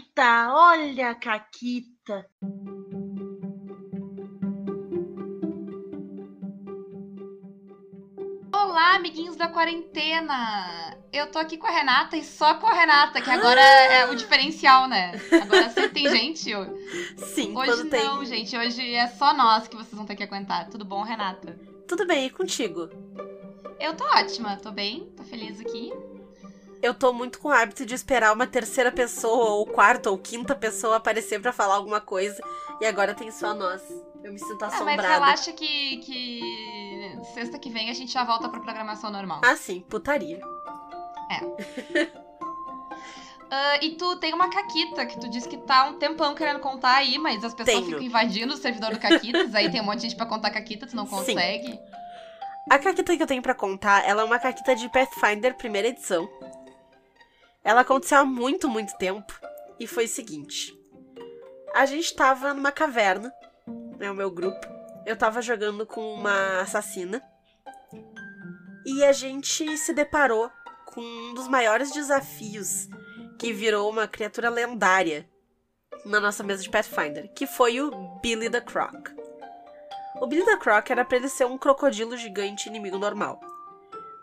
Caquita, olha a Caquita. Olá, amiguinhos da quarentena! Eu tô aqui com a Renata e só com a Renata, que agora é o diferencial, né? Agora sempre tem gente. Sim, Hoje não, tem. gente. Hoje é só nós que vocês vão ter que aguentar. Tudo bom, Renata? Tudo bem, e contigo? Eu tô ótima, tô bem, tô feliz aqui. Eu tô muito com o hábito de esperar uma terceira pessoa, ou quarta, ou quinta pessoa aparecer pra falar alguma coisa. E agora tem só nós. Eu me sinto Ah, mas assombrada. relaxa que, que sexta que vem a gente já volta pra programação normal. Ah, sim, putaria. Ah, e tu tem uma Caquita, que tu disse que tá um tempão querendo contar aí, mas as pessoas Tenho. ficam invadindo o servidor do Caquitas, aí tem um monte de gente pra contar Caquita, tu não Sim. consegue. A caquita que eu tenho pra contar, ela é uma caquita de Pathfinder, primeira edição. Ela aconteceu há muito, muito tempo. E foi o seguinte. A gente tava numa caverna, né, o meu grupo. Eu tava jogando com uma assassina. E a gente se deparou com um dos maiores desafios que virou uma criatura lendária na nossa mesa de Pathfinder, que foi o Billy the Croc. O Billy the Croc era pra ele ser um crocodilo gigante inimigo normal.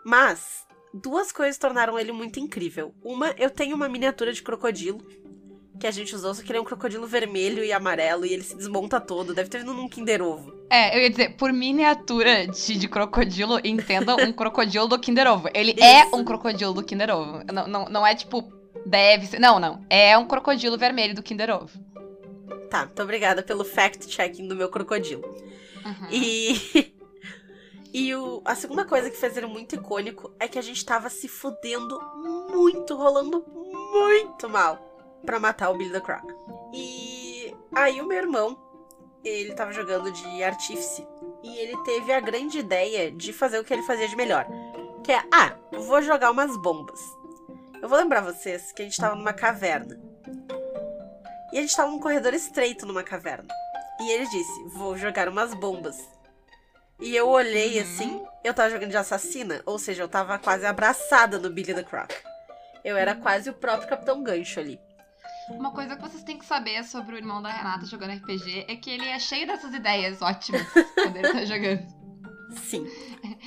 Mas duas coisas tornaram ele muito incrível. Uma, eu tenho uma miniatura de crocodilo que a gente usou, só que ele é um crocodilo vermelho e amarelo e ele se desmonta todo. Deve ter vindo num Kinder Ovo. É, eu ia dizer, por miniatura de, de crocodilo, entenda um crocodilo do Kinder Ovo. Ele Isso. é um crocodilo do Kinder Ovo. Não, não, não é tipo, deve ser. Não, não. É um crocodilo vermelho do Kinder Ovo. Tá, muito obrigada pelo fact-checking do meu crocodilo. Uhum. E. E o, a segunda coisa que fez ele muito icônico é que a gente tava se fudendo muito, rolando muito mal pra matar o Billy the Croc. E aí o meu irmão, ele tava jogando de artífice e ele teve a grande ideia de fazer o que ele fazia de melhor. Que é, ah, vou jogar umas bombas. Eu vou lembrar vocês que a gente tava numa caverna. E a gente tava num corredor estreito numa caverna. E ele disse, vou jogar umas bombas. E eu olhei Uhum. assim, eu tava jogando de assassina, ou seja, eu tava quase abraçada no Billy the Croc. Eu era quase o próprio Capitão Gancho ali. Uma coisa que vocês têm que saber sobre o irmão da Renata jogando RPG é que ele é cheio dessas ideias ótimas quando ele tá jogando. Sim.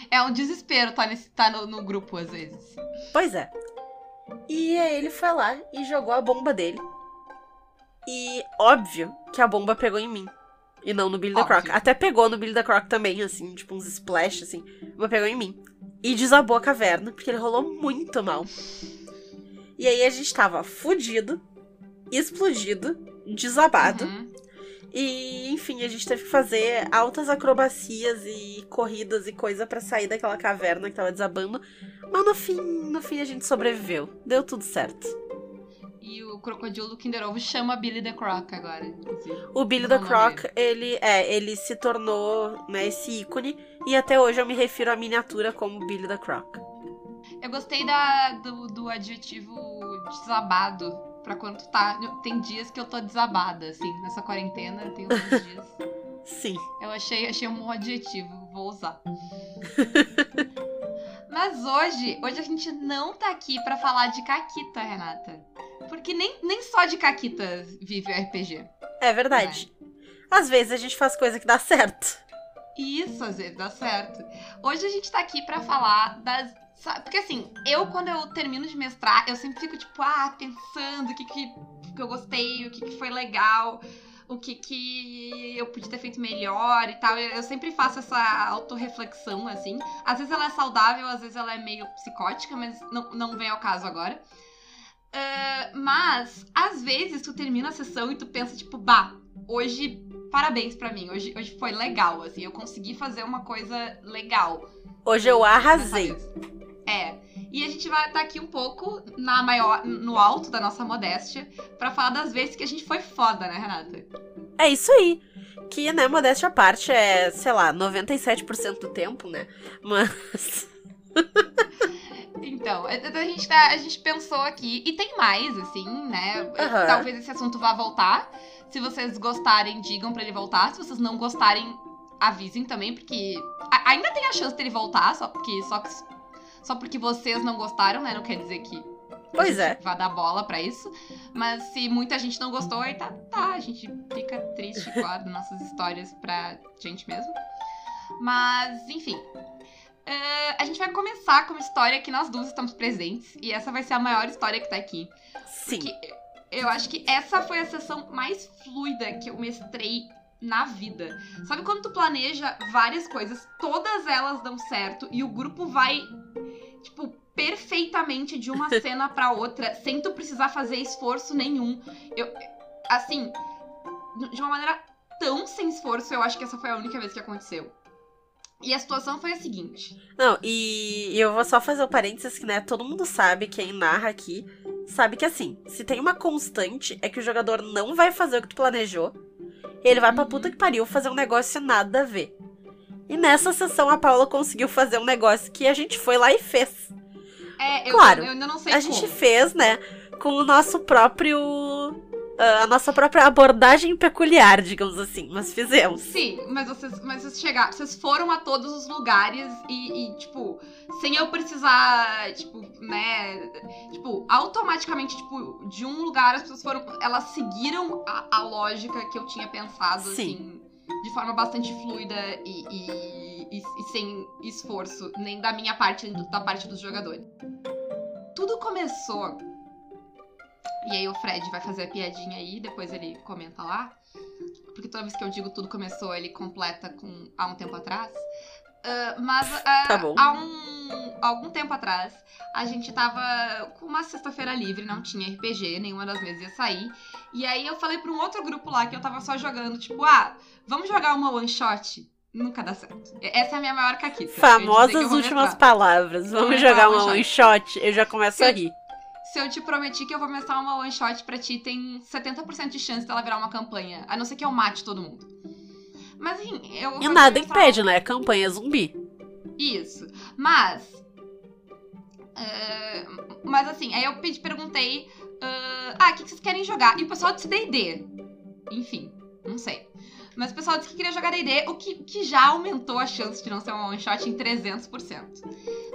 É um desespero tá, nesse, tá no, no grupo às vezes. Pois é. E aí ele foi lá e jogou a bomba dele. E óbvio que a bomba pegou em mim. E não no Billy the Croc. Óbvio. Até pegou no Billy the Croc também, assim, tipo uns splash, assim. Mas pegou em mim. E desabou a caverna, porque ele rolou muito mal. E aí a gente tava fudido, explodido, desabado. Uhum. E, enfim, a gente teve que fazer altas acrobacias e corridas e coisa pra sair daquela caverna que tava desabando. Mas no fim, no fim a gente sobreviveu. Deu tudo certo. E o crocodilo do Kinder Ovo chama Billy the Croc agora, inclusive. O Billy the Croc, ele é, ele se tornou, né, esse ícone e até hoje eu me refiro à miniatura como Billy the Croc. Eu gostei da, do, do adjetivo desabado pra quando tá. Tem dias que eu tô desabada, assim, nessa quarentena, tem alguns dias. Sim. Eu achei, achei um bom adjetivo, vou usar. Mas hoje, hoje a gente não tá aqui pra falar de Caquita, Renata. Porque nem, nem só de Caquita vive o RPG. É verdade. Às vezes a gente faz coisa que dá certo. Isso, às vezes dá certo. Hoje a gente tá aqui pra falar das. Porque assim, eu quando eu termino de mestrar, eu sempre fico tipo, ah, pensando o que que, que eu gostei, o que que foi legal, o que que eu podia ter feito melhor e tal. Eu, eu sempre faço essa autorreflexão, assim. Às vezes ela é saudável, às vezes ela é meio psicótica, mas não, não vem ao caso agora. Ah, mas, às vezes, tu termina a sessão e tu pensa, tipo, bah, hoje parabéns pra mim. Hoje, hoje foi legal, assim. Eu consegui fazer uma coisa legal. Hoje eu arrasei. É. E a gente vai estar aqui um pouco na maior, no alto da nossa modéstia pra falar das vezes que a gente foi foda, né, Renata? É isso aí. Que, né, modéstia à parte é, sei lá, 97% do tempo, né? Mas. Então, a a gente, tá, a gente pensou aqui, e tem mais, assim, né? Aham. Talvez esse assunto vá voltar. Se vocês gostarem, digam pra ele voltar. Se vocês não gostarem, avisem também, porque a- ainda tem a chance dele voltar, só porque, só, que- só porque vocês não gostaram, né? Não quer dizer que Pois é. vai dar bola pra isso. Mas se muita gente não gostou, aí tá, tá. A gente fica triste e guarda nossas histórias pra gente mesmo. Mas, enfim. Eh, a gente vai começar com uma história que nós duas estamos presentes. E essa vai ser a maior história que tá aqui. Sim. Porque eu acho que essa foi a sessão mais fluida que eu mestrei na vida. Sabe quando tu planeja várias coisas, todas elas dão certo e o grupo vai, tipo, perfeitamente de uma cena pra outra, sem tu precisar fazer esforço nenhum. Eu, assim, de uma maneira tão sem esforço, eu acho que essa foi a única vez que aconteceu. E a situação foi a seguinte. Não, e eu vou só fazer o parênteses que, né, todo mundo sabe, quem narra aqui, sabe que assim, se tem uma constante, é que o jogador não vai fazer o que tu planejou, ele vai pra Uhum. puta que pariu fazer um negócio nada a ver. E nessa sessão a Paula conseguiu fazer um negócio que a gente foi lá e fez. É, eu, Claro, eu ainda não sei A como. gente fez, né, com o nosso próprio. A nossa própria abordagem peculiar, digamos assim, mas fizemos. Sim, mas vocês, mas vocês chegaram, vocês foram a todos os lugares e, e, tipo, sem eu precisar, tipo, né, tipo, automaticamente, tipo, de um lugar as pessoas foram, elas seguiram a, a lógica que eu tinha pensado, Sim. assim, de forma bastante fluida e, e, e- e sem esforço, nem da minha parte, da parte dos jogadores. Tudo começou, e aí o Fred vai fazer a piadinha aí, depois ele comenta lá, porque toda vez que eu digo tudo começou, ele completa com há um tempo atrás. Ah, mas ah, Tá há um algum tempo atrás, a gente tava com uma sexta-feira livre, não tinha RPG, nenhuma das mesas ia sair. E aí eu falei pra um outro grupo lá que eu tava só jogando, tipo, ah, vamos jogar uma one shot? Nunca dá certo. Essa é a minha maior caquita. Famosas últimas palavras. Vamos jogar uma one shot. Eu já começo a rir. Se eu te prometi que eu vou mestrar uma one shot pra ti, tem 70% de chance dela virar uma campanha. A não ser que eu mate todo mundo. Mas enfim, eu. E nada impede, né? Campanha zumbi. Isso. Mas. é, mas assim, aí eu pedi, perguntei. ah, ah, o que que vocês querem jogar? E o pessoal disse DD. Enfim, não sei. Mas o pessoal disse que queria jogar DD, o que, que já aumentou a chance de não ser uma one shot em 300%.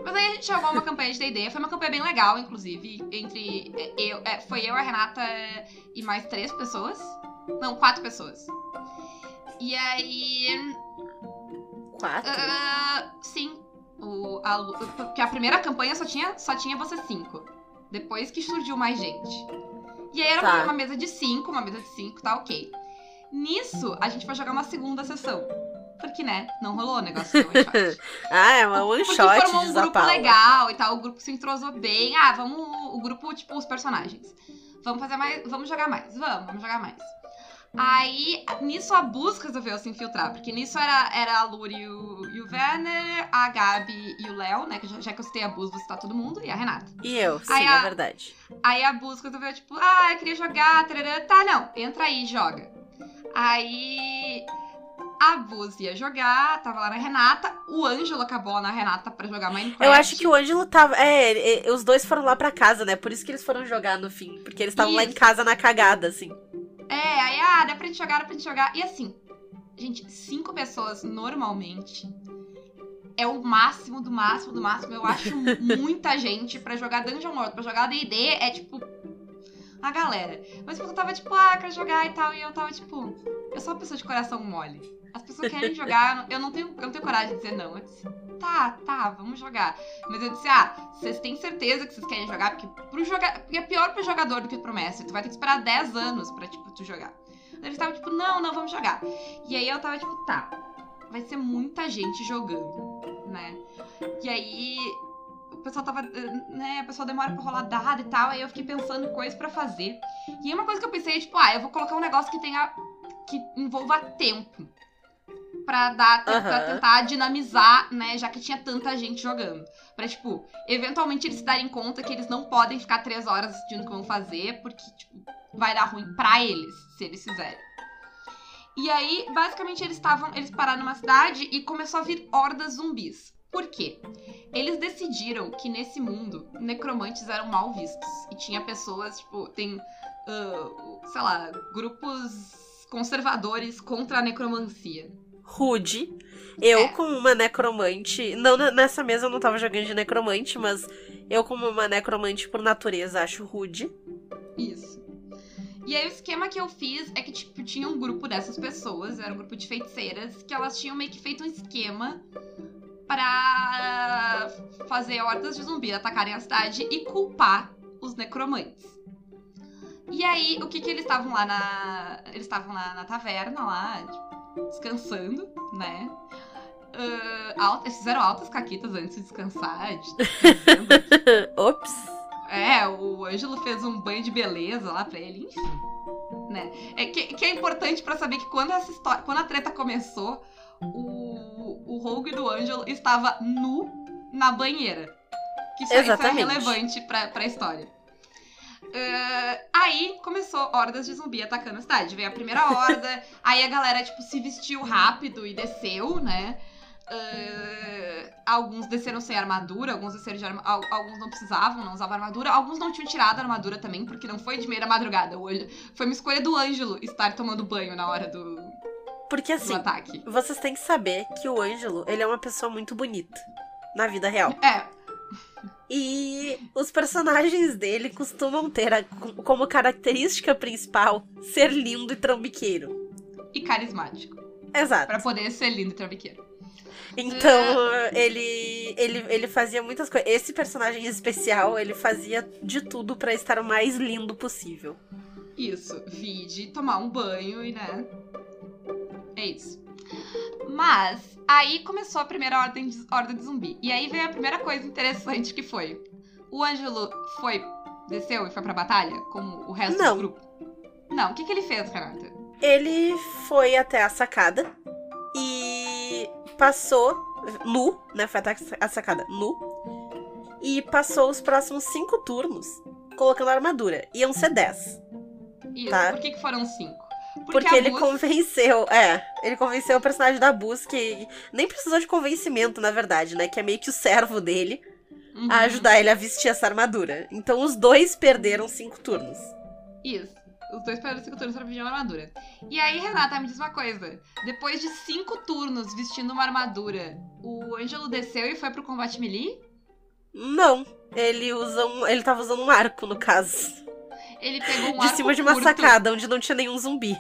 Mas aí a gente jogou uma campanha de DD, foi uma campanha bem legal, inclusive, entre é, eu, é, foi eu, a Renata e mais três pessoas. Não, quatro pessoas. E aí. Quatro? Ah, sim. O, a, porque a primeira campanha só tinha, só tinha você cinco. Depois que surgiu mais gente. E aí era Tá. uma mesa de cinco, uma mesa de cinco, tá ok. Nisso, a gente vai jogar uma segunda sessão. Porque, né, não rolou o negócio do one shot. Ah, é uma one Porque shot, formou um grupo legal e tal, o grupo se entrosou bem. Ah, vamos. O grupo, tipo, os personagens. Vamos fazer mais. Vamos jogar mais. Vamos, vamos jogar mais. Aí, nisso a busca resolveu se infiltrar, porque nisso era, era a Luri e o, e o Werner, a Gabi e o Léo, né? Que já, já que eu citei a Bus, vou citar todo mundo, e a Renata. E eu, sim, Aí é a- verdade. Aí a busca resolveu, tipo, ah, eu queria jogar, tarará. tá, não, entra aí, joga. Aí a Bus ia jogar, tava lá na Renata, o Ângelo acabou lá na Renata pra jogar Minecraft. Eu acho que o Ângelo tava. É, ele- os dois foram lá pra casa, né? Por isso que eles foram jogar no fim. Porque eles estavam lá em casa na cagada, assim. É, aí, ah, dá pra gente jogar, dá pra gente jogar. E assim, gente, cinco pessoas normalmente é o máximo do máximo do máximo. Eu acho muita gente pra jogar Dungeon World, pra jogar D&D é tipo a galera. Mas eu tava tipo, ah, quero jogar e tal, e eu tava tipo, eu sou uma pessoa de coração mole. As pessoas querem jogar, eu não tenho, eu não tenho coragem de dizer não. Eu disse, tá, tá, vamos jogar. Mas eu disse, ah, vocês têm certeza que vocês querem jogar? Porque, pro joga... Porque é pior pro jogador do que pro mestre. Tu vai ter que esperar 10 anos pra, tipo, tu jogar. Eles estavam tipo, não, não, vamos jogar. E aí eu tava tipo, tá, vai ser muita gente jogando, né? E aí o pessoal tava, né, o pessoal demora pra rolar dado e tal, aí eu fiquei pensando coisas pra fazer. E aí uma coisa que eu pensei é, tipo, ah, eu vou colocar um negócio que tenha, que envolva tempo. Pra dar, pra tentar dinamizar, né, já que tinha tanta gente jogando. Pra, tipo, eventualmente eles se darem conta que eles não podem ficar três horas decidindo o que vão fazer, porque, tipo, vai dar ruim pra eles, se eles fizerem. E aí, basicamente, eles estavam. Eles pararam numa cidade e começou a vir hordas zumbis. Por quê? Eles decidiram que nesse mundo necromantes eram mal vistos. E tinha pessoas, tipo, tem. ah, sei lá, grupos conservadores contra a necromancia. Rude. Eu, É. como uma necromante. Não, nessa mesa eu não tava jogando de necromante, mas eu, como uma necromante por natureza, acho rude. Isso. E aí o esquema que eu fiz é que, tipo, tinha um grupo dessas pessoas, era um grupo de feiticeiras, que elas tinham meio que feito um esquema pra fazer hordas de zumbi atacarem a cidade e culpar os necromantes. E aí, o que que eles estavam lá na... Eles estavam na, na taverna lá, tipo, descansando, né? Ah, alta- eles fizeram altas caquitas antes de descansar, de-. Ops. É, o Ângelo fez um banho de beleza lá pra ele, enfim. Né? É que, que é importante pra saber que quando essa história, quando a treta começou, o, o Rogue do Ângelo estava nu na banheira. Que isso, isso é relevante pra, pra história. Ah, aí começou hordas de zumbi atacando a cidade. Veio a primeira horda, aí a galera, tipo, se vestiu rápido e desceu, né? Ah, alguns desceram sem armadura, alguns desceram de arma- al- alguns não precisavam, não usavam armadura, alguns não tinham tirado a armadura também, porque não foi de meia da madrugada. Foi uma escolha do Ângelo estar tomando banho na hora do, Porque assim, vocês têm que saber que o Ângelo, ele é uma pessoa muito bonita. Na vida real. É, E os personagens dele costumam ter a- como característica principal ser lindo e trambiqueiro. e carismático. Exato. Pra poder ser lindo e trambiqueiro. Então, ele, ele, ele fazia muitas coisas. Esse personagem em especial, ele fazia de tudo pra estar o mais lindo possível. Isso, vide tomar um banho e né. É isso. Mas aí começou a primeira ordem de, horda de zumbi. E aí veio a primeira coisa interessante que foi. O Ângelo foi. desceu e foi pra batalha? Como o resto Não. do grupo? Não, o que, que ele fez, Renata? Ele foi até a sacada e passou nu, né? Foi até a sacada nu. E passou os próximos cinco turnos colocando armadura. Iam ser dez. Isso, Tá. por que, que foram cinco? Porque, a ele Bus- convenceu, é, ele convenceu o personagem da Bus que nem precisou de convencimento, na verdade, né? Que é meio que o servo dele Uhum, a ajudar ele a vestir essa armadura. Então os dois perderam cinco turnos. Isso. Os dois perderam cinco turnos pra vestir uma armadura. E aí, Renata, me diz uma coisa. Depois de cinco turnos vestindo uma armadura, o Ângelo desceu e foi pro combate melee? Não, ele usa um, ele tava usando um arco no caso, Ele pegou um de arco cima de uma curto, sacada onde não tinha nenhum zumbi.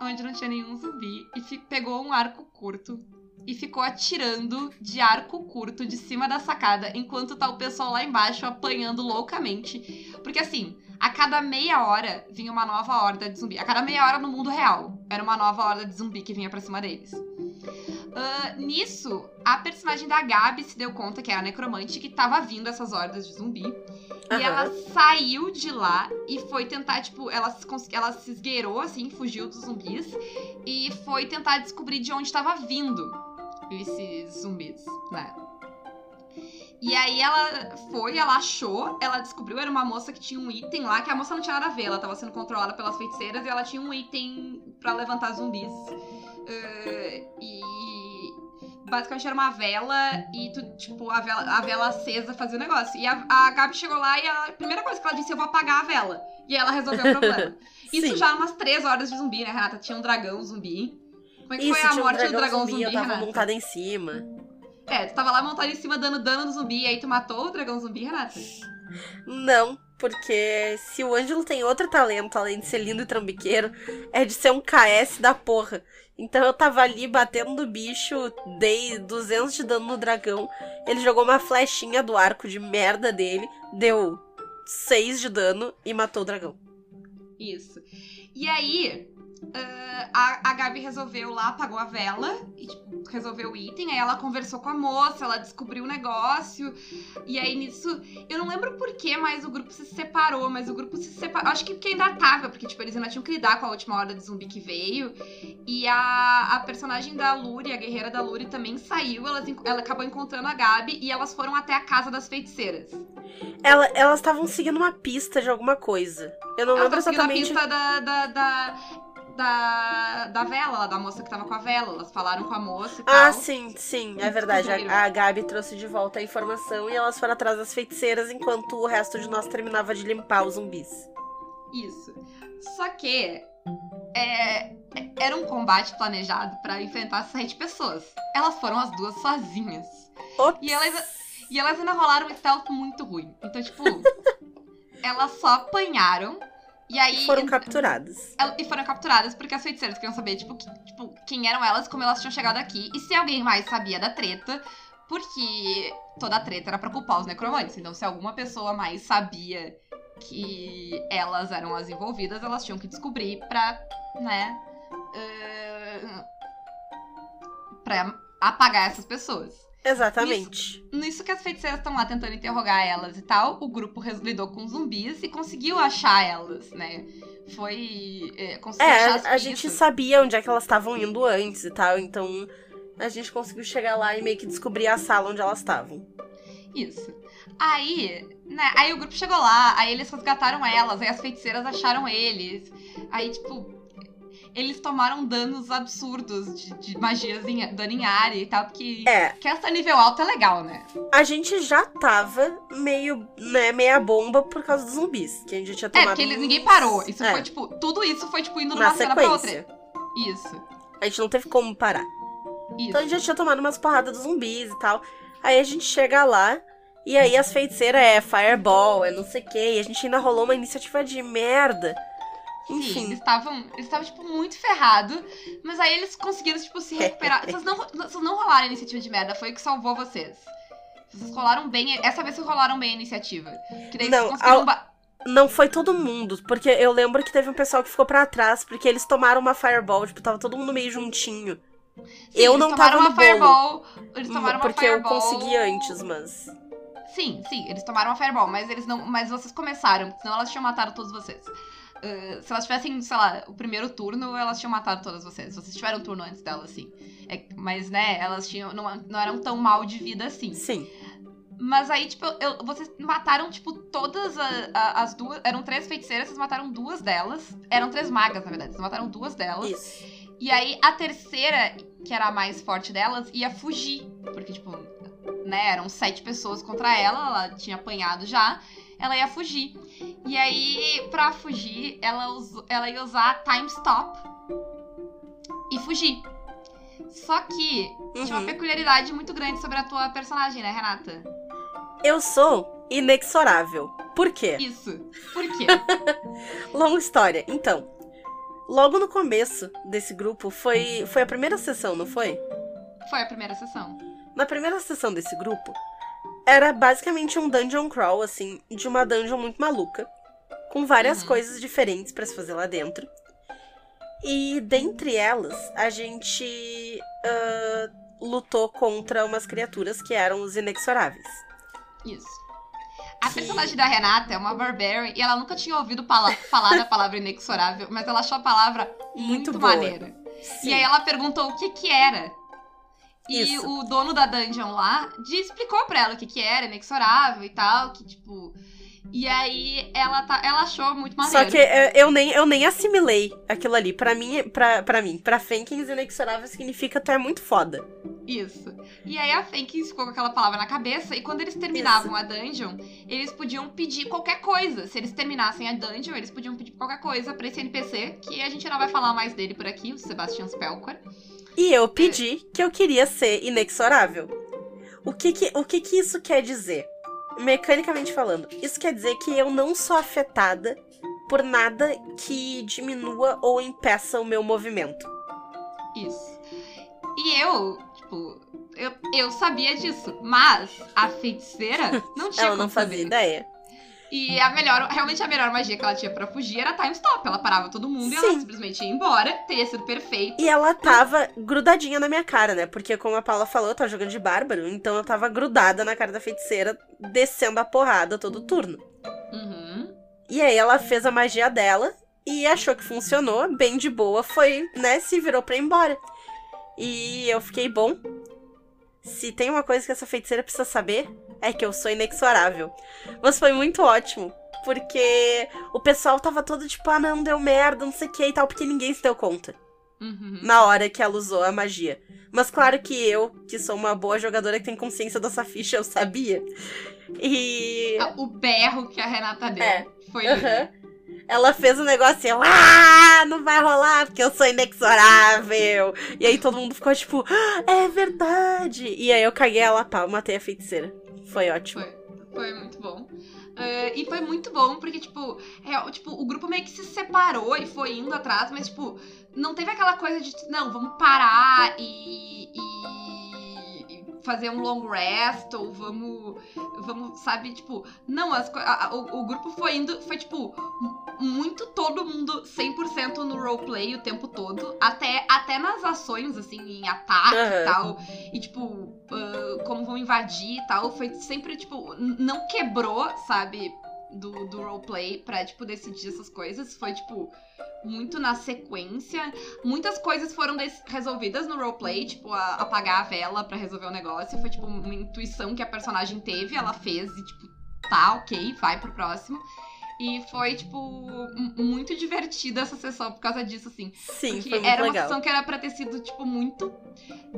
onde não tinha nenhum zumbi, e pegou um arco curto e ficou atirando de arco curto de cima da sacada, enquanto tá o pessoal lá embaixo apanhando loucamente. Porque assim, a cada meia hora vinha uma nova horda de zumbi. A cada meia hora no mundo real era uma nova horda de zumbi que vinha pra cima deles. Ah, nisso, a personagem da Gabi se deu conta que era a necromante que tava vindo essas hordas de zumbi. E ela saiu de lá e foi tentar, tipo, ela se, ela se esgueirou, assim, fugiu dos zumbis. E foi tentar descobrir de onde estava vindo esses zumbis, né? E aí ela foi, ela achou, ela descobriu, era uma moça que tinha um item lá, que a moça não tinha nada a ver, ela tava sendo controlada pelas feiticeiras e ela tinha um item pra levantar zumbis. Eh, e basicamente era uma vela e tu, tipo, a vela, a vela acesa fazia o negócio. E a, a Gabi chegou lá e a primeira coisa que ela disse, eu vou apagar a vela. E ela resolveu o problema. Isso já umas três horas de zumbi, né, Renata? Tinha um dragão zumbi. Como é que Isso, foi a tinha um morte dragão do dragão zumbi, zumbi, eu tava Renata? montada em cima. É, tu tava lá montado em cima dando dano no zumbi, e aí tu matou o dragão zumbi, Renata? Não, porque se o Ângelo tem outro talento, além de ser lindo e trambiqueiro, é de ser um KS da porra. Então eu tava ali batendo no bicho, dei 200 de dano no dragão. Ele jogou uma flechinha do arco de merda dele, deu 6 de dano e matou o dragão. Isso. E aí, ah, a, a Gabi resolveu lá, apagou a vela e, tipo, resolveu o item. Aí ela conversou com a moça, ela descobriu o negócio. E aí nisso, eu não lembro porquê, mas o grupo se separou. Mas o grupo se separou. Acho que porque ainda tava, porque, tipo, eles ainda tinham que lidar com a última horda de zumbi que veio. E a, a personagem da Luri, a guerreira da Luri, também saiu. Elas, ela acabou encontrando a Gabi e elas foram até a casa das feiticeiras. Ela- elas estavam seguindo uma pista de alguma coisa. Eu não Ela lembro seguindo a exatamente. pista da, da, da, da, da vela, lá, da moça que tava com a vela. Elas falaram com a moça e Ah, tal. sim, sim, é verdade. A, a Gabi trouxe de volta a informação e elas foram atrás das feiticeiras enquanto o resto de nós terminava de limpar os zumbis. Isso. Só que é, era um combate planejado pra enfrentar sete pessoas. Elas foram as duas sozinhas. Ops. E elas, e elas ainda rolaram um stealth muito ruim. Então, tipo, elas só apanharam. E aí. Foram capturadas. E foram capturadas porque as feiticeiras queriam saber, tipo, que- tipo, quem eram elas, como elas tinham chegado aqui. E se alguém mais sabia da treta. Porque toda a treta era pra culpar os necromantes. Então, se alguma pessoa mais sabia que elas eram as envolvidas, elas tinham que descobrir pra, né. eh, pra apagar essas pessoas. Exatamente. Nisso que as feiticeiras estão lá tentando interrogar elas e tal, o grupo lidou com zumbis e conseguiu achar elas, né? Foi. É, conseguiu É, achar as a, a gente pistas. sabia onde é que elas estavam indo antes e tal, então a gente conseguiu chegar lá e meio que descobrir a sala onde elas estavam. Isso. Aí, né? Aí o grupo chegou lá, aí eles resgataram elas, aí as feiticeiras acharam eles. Aí, tipo. Eles tomaram danos absurdos de, de magias em, dano em área e tal, porque É, casta nível alto é legal, né? a gente já tava meio, né, meia bomba por causa dos zumbis, que a gente já tinha É, tomado. porque eles, uns- ninguém parou. Isso É, foi, tipo, tudo isso foi, tipo, indo de na uma cena pra outra. sequência. Isso. A gente não teve como parar. Isso. Então a gente já tinha tomado umas porradas dos zumbis e tal. Aí a gente chega lá, e aí as feiticeiras é Fireball, é não sei o que, e a gente ainda rolou uma iniciativa de merda. Sim, eles Enfim. estavam, eles estavam tipo muito ferrados, mas aí eles conseguiram tipo se recuperar. vocês não, vocês não rolaram a iniciativa de merda, foi o que salvou vocês. Vocês rolaram bem, essa vez vocês rolaram bem a iniciativa. Que daí Não, vocês conseguiram ao- Não foi todo mundo, porque eu lembro que teve um pessoal que ficou pra trás, porque eles tomaram uma Fireball, tipo, tava todo mundo meio juntinho. Sim, eu não tava uma no bolo. Fireball. Eles tomaram uma porque eu Fireball. consegui antes, mas. Sim, sim, eles tomaram uma Fireball, mas eles não. Mas vocês começaram, senão elas tinham matado todos vocês. Uh, se elas tivessem, sei lá, o primeiro turno, elas tinham matado todas vocês. Vocês tiveram um turno antes delas, assim. É, mas, né, elas tinham. Não, não eram tão mal de vida assim. Sim. Mas aí, tipo, eu- vocês mataram, tipo, todas a- a- as duas. Eram três feiticeiras, vocês mataram duas delas. Eram três magas, na verdade. Vocês mataram duas delas. Isso. E aí a terceira, que era a mais forte delas, ia fugir. Porque, tipo, né, eram sete pessoas contra ela, ela tinha apanhado já. Ela ia fugir. E aí, pra fugir, ela, usou, ela ia usar time stop e fugir. Só que tinha uma Uhum. peculiaridade muito grande sobre a tua personagem, né, Renata? Eu sou inexorável. Por quê? Isso. Por quê? Longa história. Então, logo no começo desse grupo foi, foi a primeira sessão, não foi? Foi a primeira sessão. Na primeira sessão desse grupo, era basicamente um dungeon crawl, assim, de uma dungeon muito maluca, com várias Uhum. coisas diferentes pra se fazer lá dentro. E dentre elas, a gente ah, lutou contra umas criaturas que eram os inexoráveis. Isso. A personagem da Renata é uma barbarian e ela nunca tinha ouvido pala- falar da palavra inexorável, mas ela achou a palavra muito, Muito maneira. Sim. E aí ela perguntou o que que era. E Isso. o dono da dungeon lá explicou pra ela o que que era, inexorável e tal, que tipo... E aí ela, tá, ela achou muito maneiro. Só que eu nem, eu nem assimilei aquilo ali. Pra mim, pra, pra mim, pra Fenkins, inexorável significa tu é muito foda. Isso. E aí a Fenkins ficou com aquela palavra na cabeça e quando eles terminavam a dungeon, eles podiam pedir qualquer coisa. Se eles terminassem a dungeon, eles podiam pedir qualquer coisa pra esse NPC, que a gente não vai falar mais dele por aqui, o Sebastian Spelker. E eu pedi que eu queria ser inexorável. O que que, o que que isso quer dizer? Mecanicamente falando, isso quer dizer que eu não sou afetada por nada que diminua ou impeça o meu movimento. Isso. E eu, tipo, eu, eu sabia disso, mas a feiticeira não tinha Ela não fazia saber. ideia. E a melhor, realmente a melhor magia que ela tinha pra fugir era time stop. Ela parava todo mundo e ela Sim. simplesmente ia embora. Teria sido perfeito. E ela tava grudadinha na minha cara, né? Porque, como a Paula falou, eu tava jogando de bárbaro, então eu tava grudada na cara da feiticeira, descendo a porrada todo turno. Uhum. E aí ela fez a magia dela e achou que funcionou, bem de boa, foi, né, se virou pra ir embora. E eu fiquei bom. Se tem uma coisa que essa feiticeira precisa saber, é que eu sou inexorável. Mas foi muito ótimo, porque o pessoal tava todo tipo, ah, não, deu merda, não sei o que e tal, porque ninguém se deu conta Uhum. na hora que ela usou a magia. Mas claro que eu, que sou uma boa jogadora que tem consciência dessa ficha, eu sabia. E. Ah, O berro que a Renata deu É. foi. Aham. ela fez o um negócio e eu, ah, não vai rolar porque eu sou inexorável. E aí todo mundo ficou tipo, ah, é verdade. E aí eu caguei ela a pau, matei a feiticeira. Foi ótimo. Foi, foi muito bom. Uh, e foi muito bom, porque, tipo, é, tipo, o grupo meio que se separou e foi indo atrás, mas, tipo, não teve aquela coisa de, não, vamos parar e, e fazer um long rest, ou vamos, vamos, sabe, tipo, não, as, a, o, o, grupo foi indo, foi, tipo, muito todo mundo 100% no roleplay o tempo todo, até, até nas ações, assim, em ataque uhum. e tal, e, tipo, uh, como vão invadir e tal, foi sempre, tipo, não quebrou, sabe, do, do roleplay pra, tipo, decidir essas coisas. Foi, tipo, muito na sequência. Muitas coisas foram resolvidas no roleplay, tipo, a, apagar a vela para resolver o negócio. Foi, tipo, uma intuição que a personagem teve, ela fez e, tipo, tá, ok, vai pro próximo. E foi, tipo, muito divertida essa sessão por causa disso, assim. Sim, Porque foi muito era uma legal. sessão que era pra ter sido, tipo, muito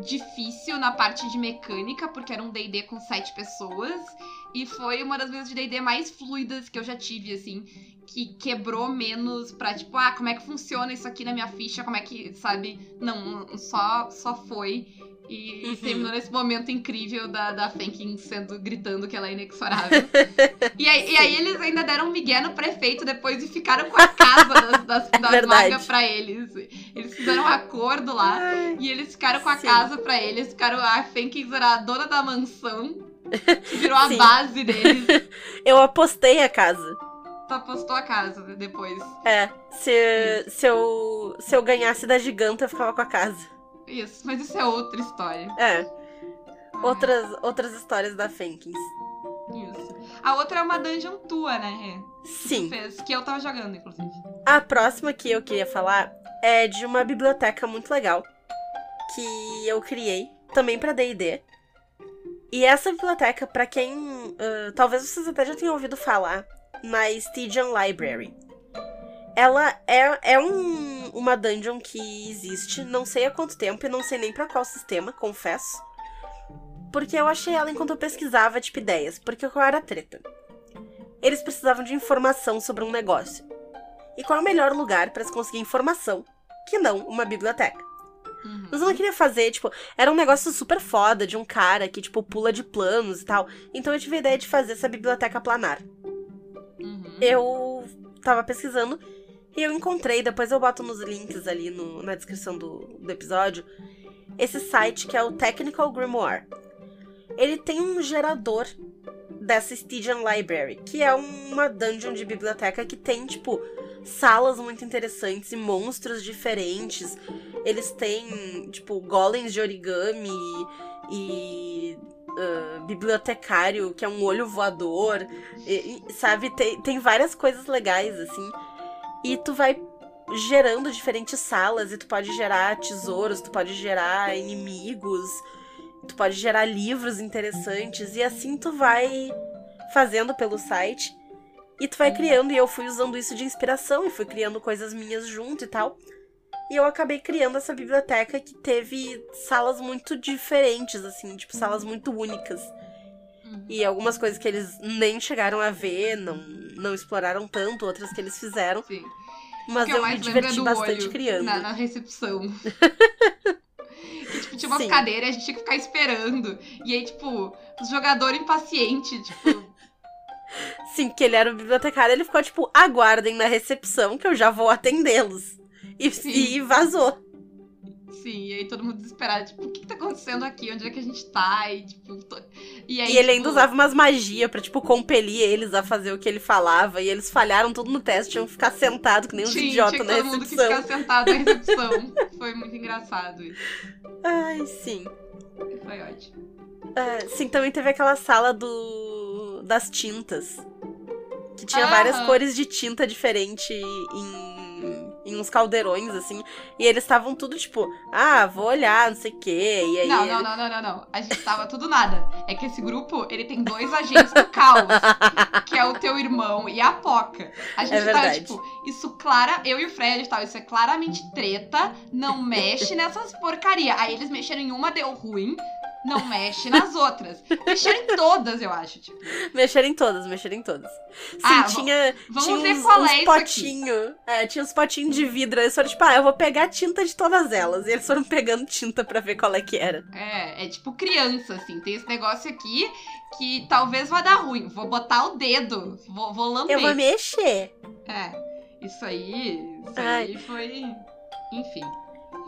difícil na parte de mecânica, porque era um DD com sete pessoas. E foi uma das vezes de DD mais fluidas que eu já tive, assim. Que quebrou menos pra, tipo, ah, como é que funciona isso aqui na minha ficha? Como é que, sabe? Não, só, só foi. E, Uhum. terminou nesse momento incrível da, da Fenkin sendo, gritando que ela é inexorável. e, aí, e aí eles ainda deram um migué no prefeito depois e ficaram com a casa das, das, das verdade. vagas pra eles. Eles fizeram um acordo lá Ai, e eles ficaram com a Sim. casa pra eles. Ficaram, a Fenkin era a dona da mansão. Virou a Sim. base deles. eu apostei a casa. Tu apostou a casa depois. É, se, se, eu, se eu ganhasse da giganta, eu ficava com a casa. Isso, mas isso é outra história. É, outras, outras histórias da Fenkins. Isso. A outra é uma dungeon tua, né? Rê? Que Sim. fez, que eu tava jogando, inclusive. A próxima que eu queria falar é de uma biblioteca muito legal que eu criei também pra D&D. E essa biblioteca, pra quem ah, talvez vocês até já tenham ouvido falar, na Stygian Library. Ela é, é um- uma dungeon que existe, não sei há quanto tempo e não sei nem pra qual sistema, confesso. Porque eu achei ela enquanto eu pesquisava, tipo, ideias. Porque qual era a treta? Eles precisavam de informação sobre um negócio. E qual é o melhor lugar pra se conseguir informação que não uma biblioteca? Uhum. Mas eu não queria fazer, tipo, era um negócio super foda de um cara que, tipo, pula de planos e tal. Então eu tive a ideia de fazer essa biblioteca planar. Uhum. Eu tava pesquisando e eu encontrei, depois eu boto nos links ali no- na descrição do, do episódio, esse site que é o Technical Grimoire. Ele tem um gerador dessa Stygian Library, que é uma dungeon de biblioteca que tem, tipo, salas muito interessantes e monstros diferentes. Eles têm, tipo, golems de origami e. ah, bibliotecário, que é um olho voador. E- e, sabe, tem, tem várias coisas legais, assim. E tu vai gerando diferentes salas, e tu pode gerar tesouros, tu pode gerar inimigos, tu pode gerar livros interessantes, e assim tu vai fazendo pelo site. E tu vai criando, e eu fui usando isso de inspiração, e fui criando coisas minhas junto e tal. E eu acabei criando essa biblioteca que teve salas muito diferentes, assim, tipo, salas muito únicas. Uhum. E algumas coisas que eles nem chegaram a ver, não, não exploraram tanto, outras que eles fizeram. Sim. Mas O que eu eu me diverti bastante criando. Na, na recepção. que, tipo, tinha umas Sim. cadeiras, a gente tinha que ficar esperando. E aí, tipo, os jogadores impacientes, tipo, Sim, porque ele era o bibliotecário, ele ficou tipo, aguardem na recepção que eu já vou atendê-los. E, e vazou. Sim, e aí todo mundo desesperado, tipo, o que, que tá acontecendo aqui? Onde é que a gente tá? E, tipo, to- e aí. e ele ainda tipo, usava umas magias pra, tipo, compelir eles a fazer o que ele falava. E eles falharam tudo no teste, tinham que ficar sentado que nem uns idiotas na todo mundo que ficar sentado na recepção. Foi muito engraçado isso. Ai, sim. Foi ótimo. Ah, sim, também teve aquela sala do das tintas. Que tinha várias Aham. cores de tinta diferente em, em uns caldeirões, assim. E eles estavam tudo tipo, ah, vou olhar, não sei o quê. E aí. Não, não, não, não, não, não. A gente tava tudo nada. É que esse grupo, ele tem dois agentes do caos. que é o teu irmão e a Poca. A gente tava, verdade. tipo, isso clara, eu e o Fred tava, isso é claramente treta, não mexe nessas porcaria. Aí eles mexeram em uma, deu ruim. Não mexe nas outras. Mexeram em todas, eu acho. Tipo. Mexer em todas, mexer em todas. Sim, Ah, tinha, Vamos tinha ver uns, qual uns é potinhos. É, tinha uns potinhos de vidro. Eles foram tipo, ah, eu vou pegar tinta de todas elas. E eles foram pegando tinta pra ver qual é que era. É, é tipo criança, assim. Tem esse negócio aqui que talvez vai dar ruim. Vou botar o dedo, vou, vou lamber. Eu vou mexer. É, isso aí, isso Ai. aí foi... Enfim.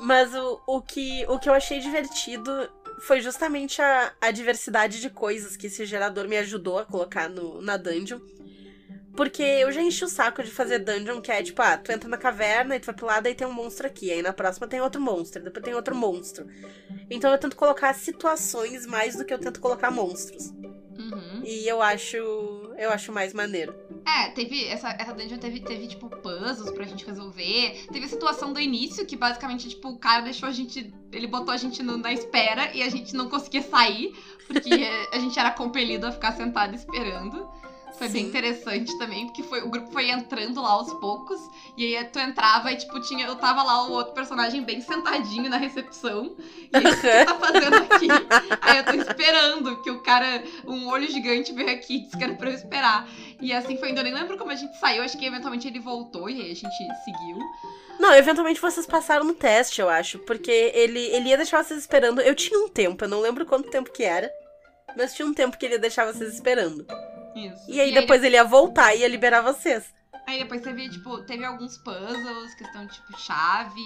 Mas o, o, que, o que eu achei divertido foi justamente a, a diversidade de coisas que esse gerador me ajudou a colocar no, na dungeon. Porque eu já enchi o saco de fazer dungeon, que é tipo, ah, tu entra na caverna e tu vai pro lado e tem um monstro aqui. Aí na próxima tem outro monstro, depois tem outro monstro. Então eu tento colocar situações mais do que eu tento colocar monstros. Uhum. E eu acho. Eu acho mais maneiro. É, teve. Essa, essa dungeon teve, teve, tipo, puzzles pra gente resolver. Teve a situação do início, que basicamente, tipo, o cara deixou a gente. Ele botou a gente no- na espera e a gente não conseguia sair, porque a gente era compelido a ficar sentado esperando. Foi bem Sim. interessante também, porque foi, o grupo foi entrando lá aos poucos, e aí tu entrava e, tipo, tinha, eu tava lá o outro personagem bem sentadinho na recepção. E aí, o que você tá fazendo aqui? Aí eu tô esperando que o cara, um olho gigante, veio aqui e disse que era pra eu esperar. E assim foi indo, eu nem lembro como a gente saiu, acho que eventualmente ele voltou e aí a gente seguiu. Não, eventualmente vocês passaram no teste, eu acho. Porque ele, ele ia deixar vocês esperando. Eu tinha um tempo, eu não lembro quanto tempo que era. Mas tinha um tempo que ele ia deixar vocês esperando. Isso. E aí depois ele ia voltar e ia liberar vocês. Aí depois teve, tipo, teve alguns puzzles, questão tipo chave.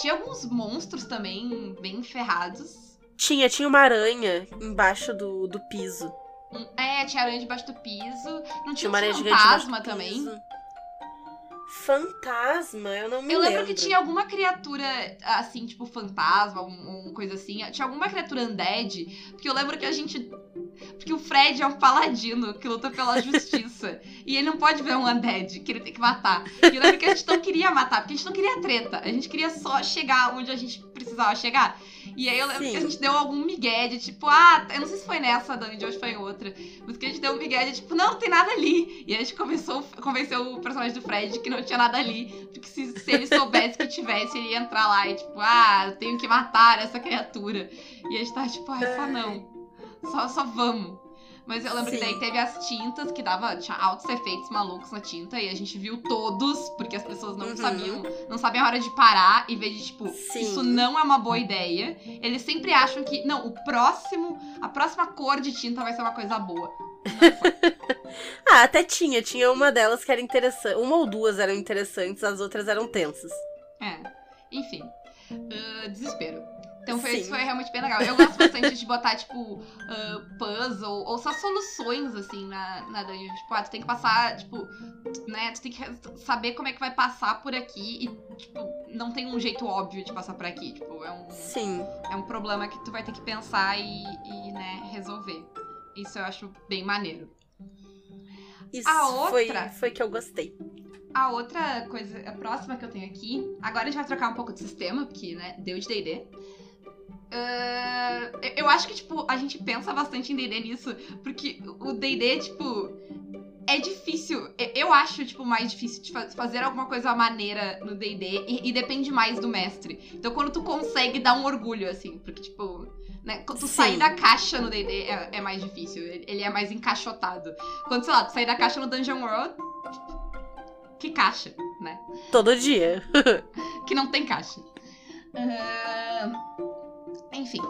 Tinha alguns monstros também bem ferrados. Tinha, tinha uma aranha embaixo do, do piso. Hum, É, tinha aranha debaixo do piso. Não Tinha tinha um fantasma também. piso. Fantasma? Eu não me Eu lembro. lembro que tinha alguma criatura, assim, tipo fantasma, um, um coisa assim. Tinha alguma criatura undead. Porque eu lembro que a gente. Porque o Fred é um paladino que luta pela justiça. e ele não pode ver um undead que ele tem que matar. E eu lembro que a gente não queria matar, porque a gente não queria treta. A gente queria só chegar onde a gente precisava chegar. E aí eu lembro Sim. que a gente deu algum migué de tipo, ah, eu não sei se foi nessa dungeon, hoje foi em outra. Mas que a gente deu um migué de tipo, não, não tem nada ali. E a gente começou, convenceu o personagem do Fred que não tinha nada ali. Porque se, se ele soubesse que tivesse, ele ia entrar lá e tipo, ah, eu tenho que matar essa criatura. E a gente tava tipo, ai, só não. Só, só vamos. Mas eu lembro que Sim. daí teve as tintas que dava, tinha altos efeitos malucos na tinta e a gente viu todos, porque as pessoas não Uhum. sabiam, não sabem a hora de parar e ver de tipo, Sim. isso não é uma boa ideia. Eles sempre acham que, não, o próximo, a próxima cor de tinta vai ser uma coisa boa. Ah, até tinha. Tinha uma delas que era interessante. Uma ou duas eram interessantes, as outras eram tensas. É, enfim. Ah, desespero. Então foi, Sim. isso foi realmente bem legal. Eu gosto bastante de botar, tipo, ah, puzzle ou só soluções, assim, na, na dungeon. Tipo, ah, tu tem que passar, tipo, né? Tu tem que saber como é que vai passar por aqui e, tipo, não tem um jeito óbvio de passar por aqui. Tipo, é um, Sim. é um problema que tu vai ter que pensar e, e, né, resolver. Isso eu acho bem maneiro. Isso A outra- foi, foi que eu gostei. A outra coisa, a próxima que eu tenho aqui. Agora a gente vai trocar um pouco de sistema, porque, né, deu de DD. Ah, eu- acho que, tipo, a gente pensa bastante em DD nisso, porque o DD, tipo. É difícil, eu- acho, tipo, mais difícil de fa- fazer alguma coisa maneira no D&D e, e depende mais do mestre. Então, quando tu consegue, dá um orgulho, assim, porque, tipo, né, quando tu Sim. sair da caixa no D&D é, é mais difícil, ele é mais encaixotado. Quando, sei lá, tu sair da caixa no Dungeon World, que caixa, né? Todo dia. que não tem caixa. Ahn, Enfim.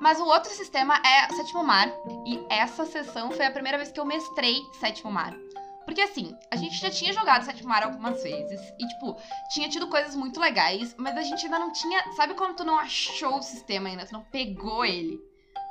Mas o outro sistema é Sétimo Mar. E essa sessão foi a primeira vez que eu mestrei Sétimo Mar. Porque assim, a gente já tinha jogado Sétimo Mar algumas vezes. E, tipo, tinha tido coisas muito legais. Mas a gente ainda não tinha. Sabe quando tu não achou o sistema ainda? Tu não pegou ele,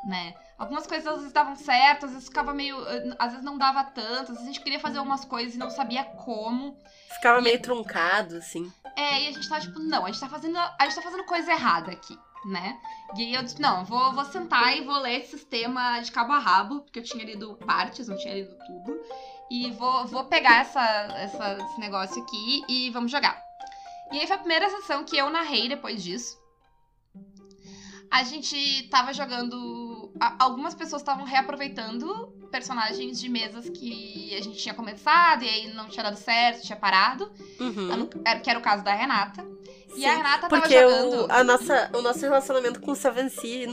né? Algumas coisas às vezes davam certo, às vezes ficava meio. Às vezes não dava tanto. Às vezes a gente queria fazer algumas coisas e não sabia como. Ficava E- meio truncado, assim. É, e a gente tá tipo, não, a gente tá fazendo, a gente tá fazendo coisa errada aqui, né? E aí eu disse, não, vou, vou sentar e vou ler esse sistema de cabo a rabo, porque eu tinha lido partes, não tinha lido tudo. E vou, vou pegar essa, essa- esse negócio aqui e vamos jogar. E aí foi a primeira sessão que eu narrei depois disso. A gente tava jogando. Algumas pessoas estavam reaproveitando personagens de mesas que a gente tinha começado e aí não tinha dado certo, tinha parado. Uhum. Que era o caso da Renata. E Sim, a Renata tava Porque jogando. o, a nossa, o nosso relacionamento com o Seven Sea,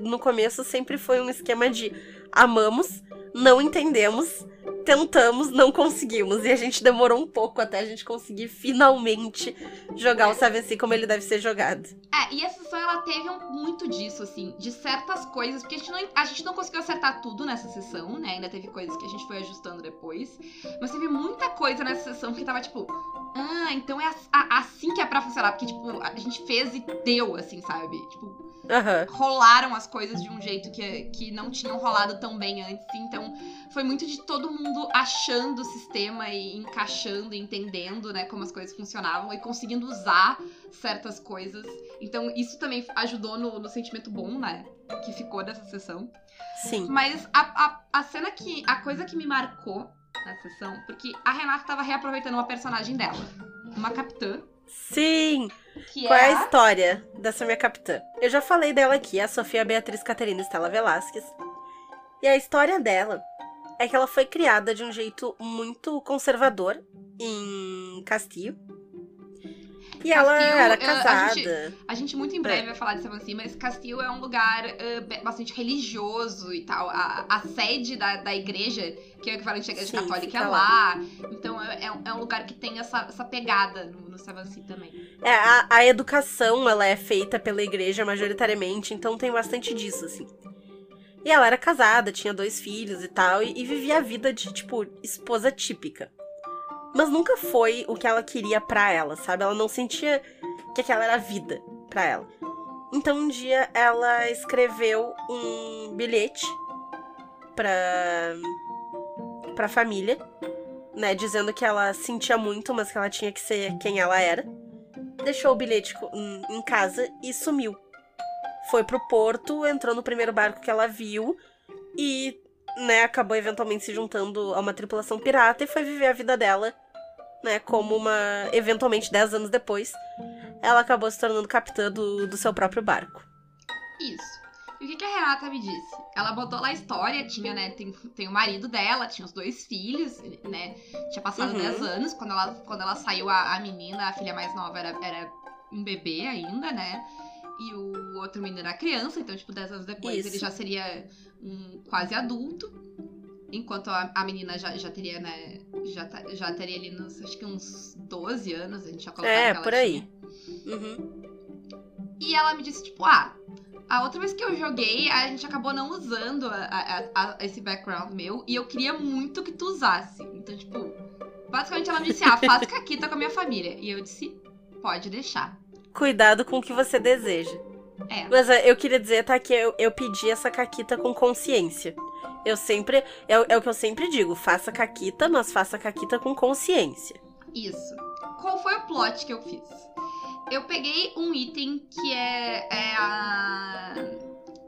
no começo, sempre foi um esquema de amamos, não entendemos, tentamos, não conseguimos. E a gente demorou um pouco até a gente conseguir finalmente jogar o Seven Sea como ele deve ser jogado. É, e a sessão ela teve um- muito disso, assim, de certas coisas, porque a gente, não, a gente não conseguiu acertar tudo nessa sessão, né? Ainda teve coisas que a gente foi ajustando depois. Mas teve muita coisa nessa sessão que tava tipo, ah, então é assim que é pra funcionar. Porque, tipo, a gente fez e deu, assim, sabe? Tipo, Aham. rolaram as coisas de um jeito que, que não tinham rolado tão bem antes. Então, foi muito de todo mundo achando o sistema e encaixando, entendendo, né, como as coisas funcionavam e conseguindo usar certas coisas. Então, isso também ajudou no, no sentimento bom, né, que ficou dessa sessão. Sim. Mas a, a, a cena que. A coisa que me marcou na sessão, porque a Renata tava reaproveitando uma personagem dela. Uma capitã. Sim! Que Qual é é a história dessa minha capitã? Eu já falei dela aqui, a Sofia Beatriz Caterina Estela Velasquez. E a história dela é que ela foi criada de um jeito muito conservador em Castilho. E ela era eh, a casada. gente- A gente muito em breve vai falar de Seven Sea, mas Castilho é um lugar be- bastante religioso e tal. A, a sede da, da igreja, que é o equivalente à igreja Sim, católica, é lá. lá. Então é, é um- é um lugar que tem essa, essa pegada no, no Seven também. É, a, a educação, ela é feita pela igreja majoritariamente, então tem bastante disso, assim. E ela era casada, tinha dois filhos e tal, e, e vivia a vida de, tipo, esposa típica. Mas nunca foi o que ela queria pra ela, sabe? Ela não sentia que aquela era a vida pra ela. Então um dia ela escreveu um bilhete pra, pra família, né? Dizendo que ela sentia muito, mas que ela tinha que ser quem ela era deixou o bilhete em casa e sumiu. Foi pro porto, entrou no primeiro barco que ela viu e, né, acabou eventualmente se juntando a uma tripulação pirata e foi viver a vida dela, né, como uma. Eventualmente, 10 anos depois, ela acabou se tornando capitã do, do seu próprio barco. Isso. E o que, que a Renata me disse? Ela botou lá a história, tinha, né, tem, tem o marido dela, tinha os dois filhos, né, tinha passado Uhum. 10 anos, quando ela, quando ela saiu, a, a menina, a filha mais nova, era, era um bebê ainda, né, e o outro menino era criança, então, tipo, 10 anos depois Isso. ele já seria um quase adulto, enquanto a, a menina já, já teria, né, já, ta- já teria ali, nos, acho que uns 12 anos, a gente já colocou É, por aí. Uhum. E ela me disse, tipo, ah, a outra vez que eu joguei, a gente acabou não usando a- a- a- esse background meu. E eu queria muito que tu usasse. Então, tipo, basicamente ela me disse, ah, faz caquita com a minha família. E eu disse, pode deixar. Cuidado com o que você deseja. É. Mas é, eu queria dizer, tá, que eu, eu pedi essa caquita com consciência. Eu sempre. É, o- é o que eu sempre digo: faça caquita, mas faça caquita com consciência. Isso. Qual foi o plot que eu fiz? Eu peguei um item que é, é a.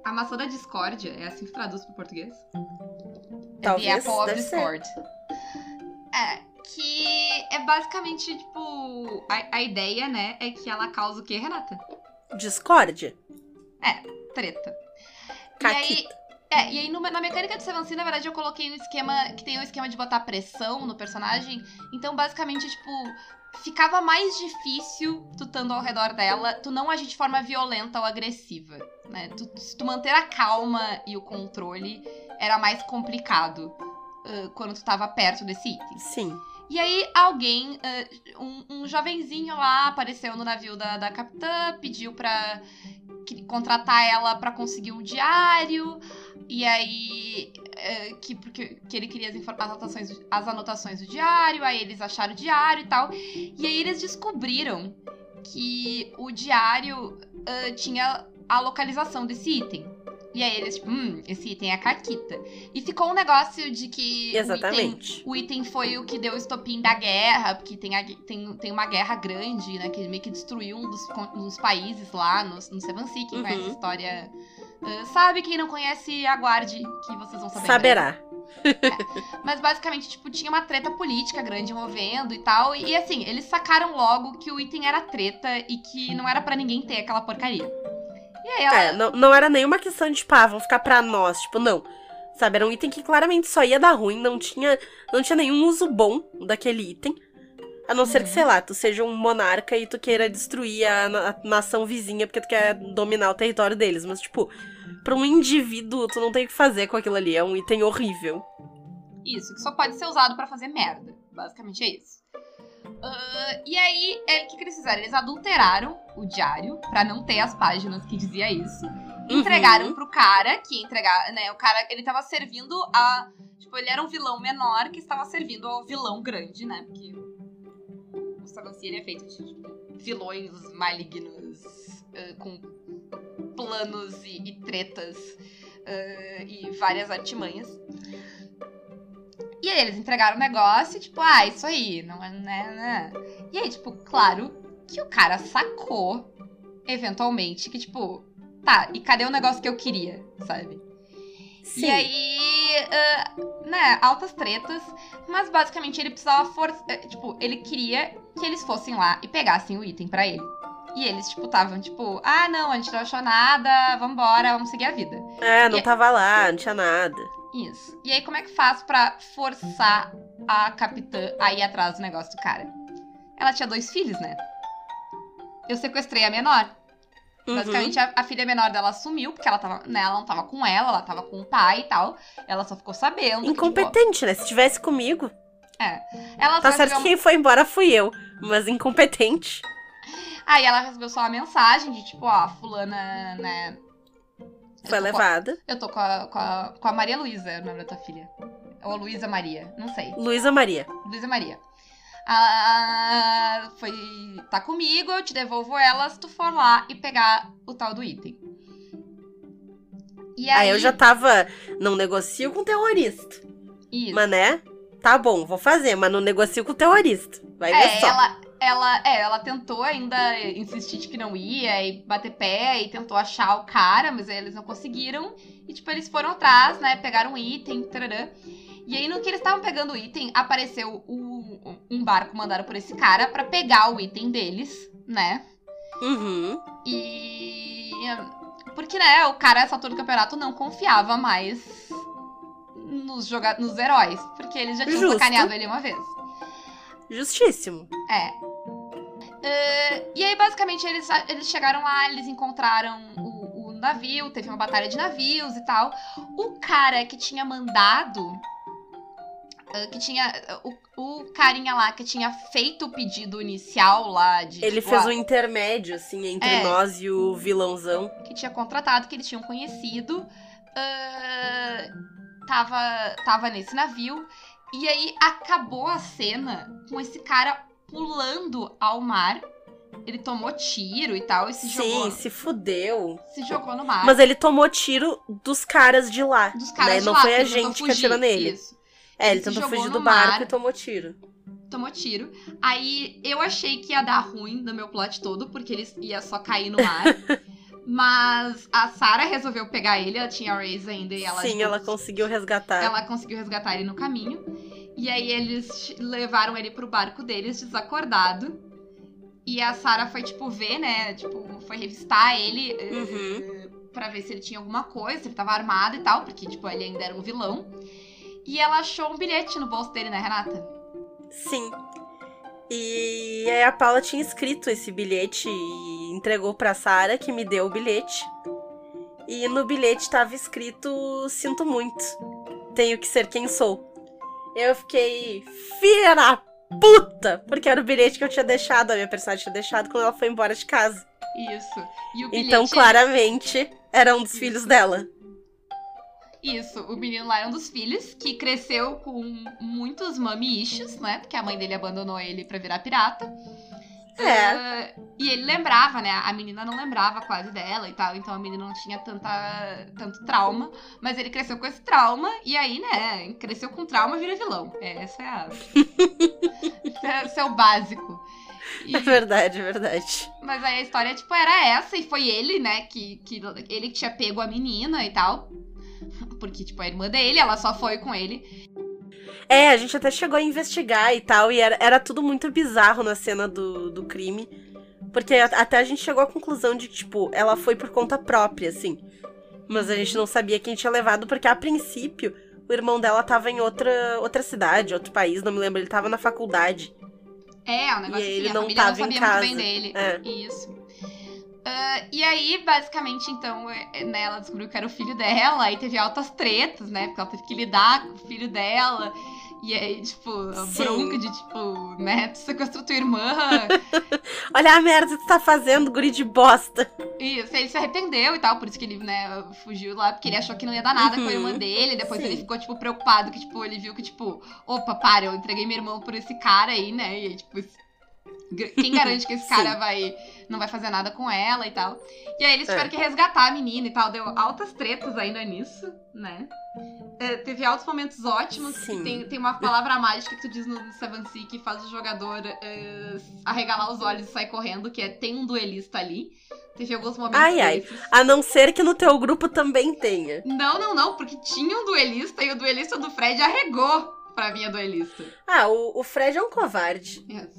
A maçã da discórdia. É assim que traduz pro português? É Talvez, The Apple of deve ser. Discord. É, que é basicamente, tipo. A, a ideia, né, é que ela causa o quê, Renata? Discórdia. Treta. E Caquita. aí, é, e aí no- na mecânica de Seven Sea, na verdade, eu coloquei um esquema que tem um esquema de botar pressão no personagem. Então, basicamente, tipo, ficava mais difícil tu estando ao redor dela, tu não agir de forma violenta ou agressiva, né? Tu, se tu manter a calma e o controle, era mais complicado ah, quando tu tava perto desse item. Sim. E aí, alguém, ah, um, um jovenzinho lá, apareceu no navio da, da capitã, pediu pra contratar ela pra conseguir um diário. E aí, eh, que, porque, que ele queria as, as anotações, as anotações do diário, aí eles acharam o diário e tal. E aí eles descobriram que o diário ah, tinha a localização desse item. E aí eles, tipo, hum, esse item é a Caquita. E ficou um negócio de que o item Exatamente. o item foi o que deu o estopim da guerra, porque tem, a- tem, tem uma guerra grande, né? Que meio que destruiu um dos, con- dos países lá no, no Seven Sea. Quem Uhum. conhece a história ah, sabe. Quem não conhece, aguarde, que vocês vão saber. Saberá. Mas basicamente, tipo, tinha uma treta política grande envolvendo e tal. E assim, eles sacaram logo que o item era treta e que não era pra ninguém ter aquela porcaria. Ela. É, não, não era nenhuma questão de, tipo, ah, vão ficar pra nós. Tipo, não. Sabe, era um item que claramente só ia dar ruim, não tinha, não tinha nenhum uso bom daquele item. A não ser que, Uhum. sei lá, tu seja um monarca e tu queira destruir a, na- a nação vizinha porque tu quer dominar o território deles. Mas, tipo, pra um indivíduo, tu não tem o que fazer com aquilo ali. É um item horrível. Isso, que só pode ser usado pra fazer merda. Basicamente é isso. Ah, e aí, é, o que, que eles fizeram? Eles adulteraram o diário pra não ter as páginas que dizia isso. Entregaram Uhum. pro cara que entregar, né? O cara, ele tava servindo a. Tipo, ele era um vilão menor que estava servindo ao vilão grande, né? Porque o Sagancy ele é feito de tipo, vilões malignos ah, com planos e, e tretas ah, e várias artimanhas. E aí eles entregaram o negócio, tipo, ah, isso aí, não é, né, né. E aí, tipo, claro que o cara sacou, eventualmente, que, tipo, tá, e cadê o negócio que eu queria, sabe? Sim. E aí, ah, né, altas tretas, mas basicamente ele precisava forçar, tipo, ele queria que eles fossem lá e pegassem o item pra ele. E eles, tipo, estavam, tipo, ah, não, a gente não achou nada, vambora, vamos seguir a vida. É, não E- tava lá, não tinha nada. Isso. E aí, como é que faz pra forçar a capitã a ir atrás do negócio do cara? Ela tinha dois filhos, né? Eu sequestrei a menor. Uhum. Basicamente, a, a filha menor dela sumiu, porque ela, tava, né, ela não tava com ela, ela tava com o pai e tal. Ela só ficou sabendo. que, tipo, Incompetente, né? Se tivesse comigo. ela Tá certo que quem foi embora fui eu. Mas incompetente. Aí ela recebeu só uma mensagem de tipo, ó, fulana, né? Foi levada. eu tô com a, com a, com a Maria Luísa, é o nome da tua filha. Ou Luísa Maria, não sei. Luísa Maria. Luísa Maria. Ah, foi. Tá comigo, eu te devolvo ela se tu for lá e pegar o tal do item. E aí. Aí eu já tava. Não negocio com terrorista. Isso. Mas né? Tá bom, vou fazer, mas não negocio com terrorista. Vai ver É, só. ela, ela, é, ela tentou ainda insistir de que não ia e bater pé e tentou achar o cara, mas aí eles não conseguiram. E, tipo, eles foram atrás, né? Pegaram um item, tarará. E aí, no que eles estavam pegando o item, apareceu o- um barco mandado por esse cara pra pegar o item deles, né? Uhum. E. Porque, né, o cara, essa altura do campeonato, não confiava mais nos, joga nos heróis. Porque eles já tinham Justo. sacaneado ele uma vez. Justíssimo. É. Eh, e aí, basicamente, eles, eles chegaram lá, eles encontraram o, o navio, teve uma batalha de navios e tal. O cara que tinha mandado. eh, Que tinha. O, o carinha lá que tinha feito o pedido inicial lá de. Ele tipo, fez ah, um intermédio, assim, entre É. nós e o vilãozão. que tinha contratado, que eles tinham conhecido, ah, tava, tava nesse navio. E aí acabou a cena com esse cara pulando ao mar. Ele tomou tiro e tal e se Sim, jogou, se fudeu. se jogou no mar. Mas ele tomou tiro dos caras de lá. dos caras né? de Não lá, foi que a gente que fugir. atirou nele. Isso, É, ele Ele tentou fugir do barco mar. e tomou tiro. tomou tiro. Aí eu achei que ia dar ruim no meu plot todo, porque ele ia só cair no mar. Mas a Sarah resolveu pegar ele, ela tinha a Raze ainda e ela Sim, tipo, ela conseguiu resgatar. Ela conseguiu resgatar ele no caminho. E aí eles levaram ele pro barco deles, desacordado. E a Sarah foi, tipo, ver, né? Tipo, foi revistar ele eh, Uhum. pra ver se ele tinha alguma coisa, se ele tava armado e tal, porque, tipo, ele ainda era um vilão. E ela achou um bilhete no bolso dele, né, Renata? Sim. E aí a Paula tinha escrito esse bilhete e entregou pra Sara, que me deu o bilhete. E no bilhete tava escrito: Sinto muito. Tenho que ser quem sou. Eu fiquei. Filha da puta! Porque era o bilhete que eu tinha deixado, a minha personagem tinha deixado quando ela foi embora de casa. Isso. E o bilhete. Então, claramente, era um dos filhos dela. Isso, o menino lá era um dos filhos que cresceu com muitos mommy issues, né? Porque a mãe dele abandonou ele pra virar pirata. É. Ah, e ele lembrava, né? A menina não lembrava quase dela e tal, então a menina não tinha tanta, tanto trauma. Mas ele cresceu com esse trauma e aí, né? Cresceu com trauma vira vilão. É, essa é a. esse é- esse é o básico. E- É verdade, é verdade. mas aí a história, tipo, era essa, e foi ele, né, que, que ele que tinha pego a menina e tal. Porque, tipo, a irmã dele, ela só foi com ele. É, a gente até chegou a investigar e tal, e era, era tudo muito bizarro na cena do, do crime. Porque até a gente chegou à conclusão de que, tipo, ela foi por conta própria, assim. Mas a gente não sabia quem tinha levado, porque a princípio o irmão dela tava em outra, outra cidade, outro país, não me lembro, ele tava na faculdade. É, o negócio E assim, ele não família não tava em sabia muito bem casa. dele. É. Isso. Ah, e aí, basicamente, então, é, né, ela descobriu que era o filho dela, aí teve altas tretas, né? Porque ela teve que lidar com o filho dela. E aí, tipo, a Sim. bronca de, tipo, né, tu sequestrou tua irmã. Olha a merda que tu tá fazendo, guri de bosta. Isso, ele se arrependeu e tal, por isso que ele, né, fugiu lá, porque ele achou que não ia dar nada com a Uhum. irmã dele. Depois Sim. ele ficou, tipo, preocupado, que, tipo, ele viu que, tipo, opa, para, eu entreguei minha irmã por esse cara aí, né? E aí, tipo, quem garante que esse cara vai não vai fazer nada com ela e tal. E aí eles É. tiveram que resgatar a menina e tal. Deu altas tretas ainda nisso, né? É, teve altos momentos ótimos. Sim. Tem, tem uma palavra mágica que tu diz no Seven Sea que faz o jogador é, arregalar os olhos e sair correndo, que é tem um duelista ali. Teve alguns momentos Ai, ai. A não ser que no teu grupo também tenha. Não, não, não, porque tinha um duelista e o duelista do Fred arregou pra minha duelista. Ah, o, o Fred é um covarde. Yes.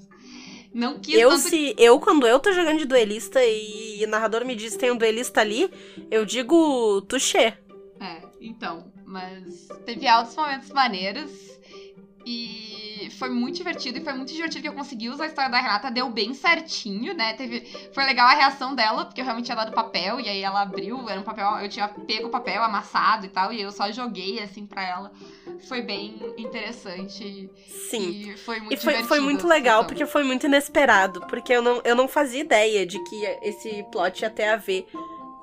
Não quis Eu, tanto se. Eu, quando eu tô jogando de duelista e o narrador me diz que tem um duelista ali, eu digo touché. É, então, mas teve altos momentos maneiros e foi muito divertido e foi muito divertido que eu consegui usar a história da Renata, deu bem certinho, né? Teve, foi legal a reação dela, porque eu realmente tinha dado papel e aí ela abriu, era um papel, eu tinha pego o papel amassado e tal, e eu só joguei assim pra ela. Foi bem interessante Sim. e foi muito E foi, foi muito legal, sessão. porque foi muito inesperado. Porque eu não, eu não fazia ideia de que esse plot ia ter a ver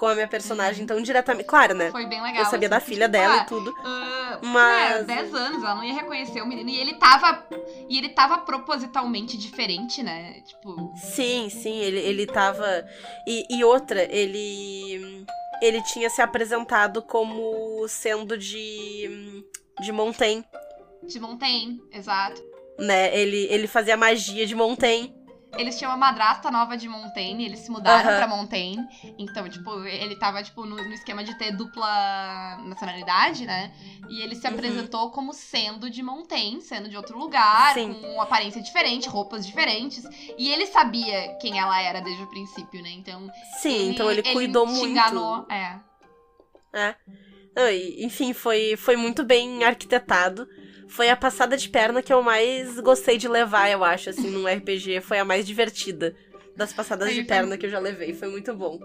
com a minha personagem tão diretamente. Claro, né? foi bem legal. Eu sabia assim, da filha tipo, dela ah, e tudo. Ah, Mas- né, 10 anos, ela não ia reconhecer o menino. E ele tava. E ele tava propositalmente diferente, né? Tipo. Sim, sim, ele, ele tava. E, e outra, ele. Ele tinha se apresentado como sendo de. de Montaigne, De Montaigne, exato. né? Ele, ele fazia magia de Montaigne. Eles tinham uma madrasta nova de Montaigne, eles se mudaram Aham. pra Montaigne. Então, tipo, ele tava, tipo, no, no esquema de ter dupla nacionalidade, né? E ele se Uhum. apresentou como sendo de Montaigne, sendo de outro lugar, Sim. com uma aparência diferente, roupas diferentes. E ele sabia quem ela era desde o princípio, né? Então. Sim, então ele cuidou te muito. enganou, é. E, enfim, foi, foi muito bem arquitetado. Foi a passada de perna que eu mais gostei de levar, eu acho, assim, num RPG. Foi a mais divertida das passadas de perna que eu já levei. Foi muito bom.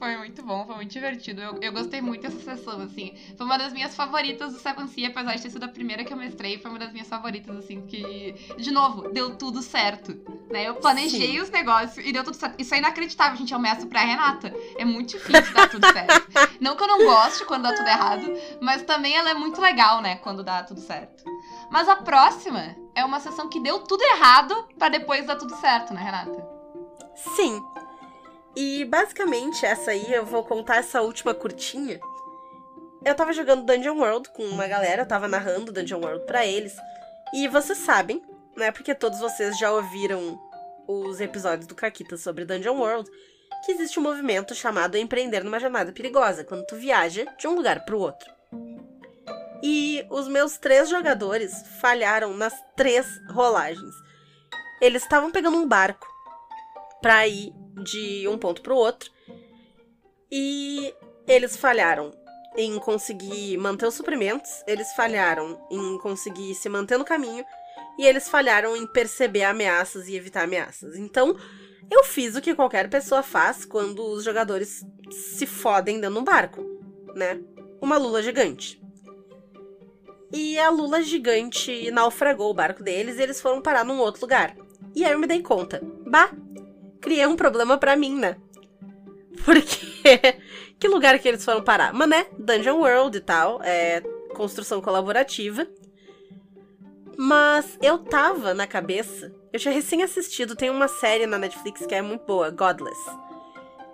Foi muito bom, foi muito divertido. Eu, eu gostei muito dessa sessão, assim. Foi uma das minhas favoritas do Seven Sea, apesar de ter sido a primeira que eu mestrei, foi uma das minhas favoritas, assim, que. De novo, deu tudo certo. Né? Eu planejei Sim. os negócios e deu tudo certo. Isso é inacreditável, gente. Eu mestro pra Renata. É muito difícil dar tudo certo. Não que eu não goste quando dá tudo errado, mas também ela é muito legal, né, quando dá tudo certo. Mas a próxima é uma sessão que deu tudo errado pra depois dar tudo certo, né, Renata? Sim. E basicamente, essa aí, eu vou contar essa última curtinha. Eu tava jogando Dungeon World com uma galera, eu tava narrando Dungeon World pra eles. E vocês sabem, né? Porque todos vocês já ouviram os episódios do Caquita sobre Dungeon World, que existe um movimento chamado empreender numa jornada perigosa, quando tu viaja de um lugar pro outro. E os meus três jogadores falharam nas três rolagens. Eles estavam pegando um barco pra ir de um ponto pro outro. E eles falharam em conseguir manter os suprimentos, eles falharam em conseguir se manter no caminho e eles falharam em perceber ameaças e evitar ameaças. Então, eu fiz o que qualquer pessoa faz quando os jogadores se fodem de um barco, né? Uma lula gigante. E a lula gigante naufragou o barco deles e eles foram parar num outro lugar. E aí eu me dei conta. Bah, criei um problema pra mim, né? Porque que lugar que eles foram parar? Mas né, Dungeon World e tal, é construção colaborativa. Mas eu tava na cabeça, eu tinha recém assistido, tem uma série na Netflix que é muito boa, Godless.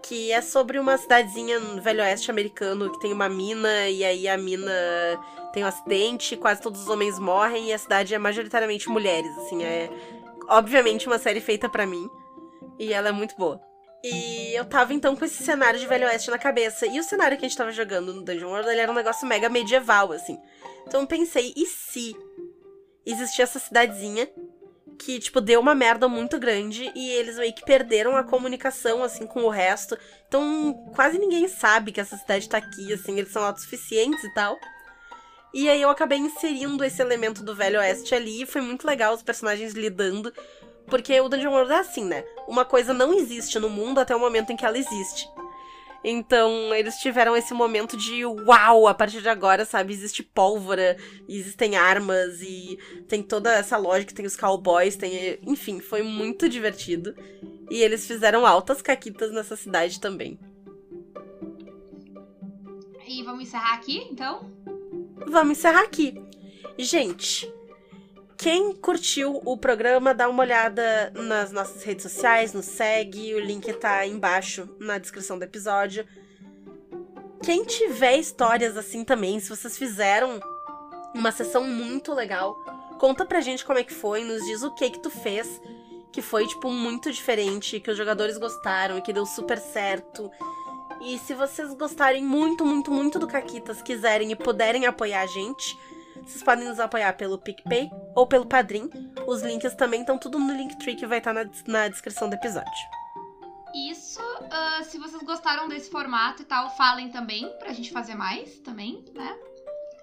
Que é sobre uma cidadezinha no Velho Oeste americano que tem uma mina e aí a mina tem um acidente, quase todos os homens morrem e a cidade é majoritariamente mulheres, assim, é obviamente uma série feita pra mim e ela é muito boa. E eu tava então com esse cenário de Velho Oeste na cabeça. E o cenário que a gente tava jogando no Dungeon World, ele era um negócio mega medieval, assim. Então eu pensei, e se existia essa cidadezinha que, tipo, deu uma merda muito grande e eles meio que perderam a comunicação, assim, com o resto. Então quase ninguém sabe que essa cidade tá aqui, assim, eles são autossuficientes e tal. E aí eu acabei inserindo esse elemento do Velho Oeste ali e foi muito legal os personagens lidando Porque o Dungeon World é assim, né? Uma coisa não existe no mundo até o momento em que ela existe. Então, eles tiveram esse momento de uau, a partir de agora, sabe? Existe pólvora, existem armas e tem toda essa lógica, tem os cowboys, tem. Enfim, foi muito divertido. E eles fizeram altas caquitas nessa cidade também. E vamos encerrar aqui, então? Vamos encerrar aqui. Gente, quem curtiu o programa, dá uma olhada nas nossas redes sociais, nos segue, o link tá embaixo na descrição do episódio. Quem tiver histórias assim também, se vocês fizeram uma sessão muito legal, conta pra gente como é que foi, nos diz o que que tu fez, que foi tipo muito diferente, que os jogadores gostaram e que deu super certo. E se vocês gostarem muito, muito, muito do Caquitas, quiserem e puderem apoiar a gente, vocês podem nos apoiar pelo PicPay ou pelo Padrim. Os links também estão tudo no Linktree que vai estar na, na descrição do episódio. Isso, uh, se vocês gostaram desse formato e tal, falem também pra gente fazer mais também, né?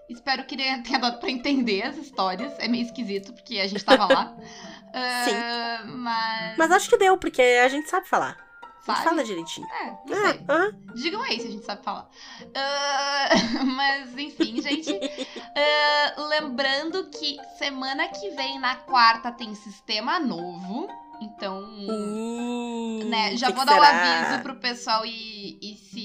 Espero que tenha dado pra entender as histórias. É meio esquisito, porque a gente tava lá. Uh, Sim. Mas. Mas acho que deu, porque a gente sabe falar. Sabe? fala direitinho. É, não sei. Ah, ah, Digam aí se a gente sabe falar. Ah, mas, enfim, gente. ah, lembrando que semana que vem, na quarta, tem sistema novo. Então, uh, né, já vou dar o será? aviso pro pessoal e, e se.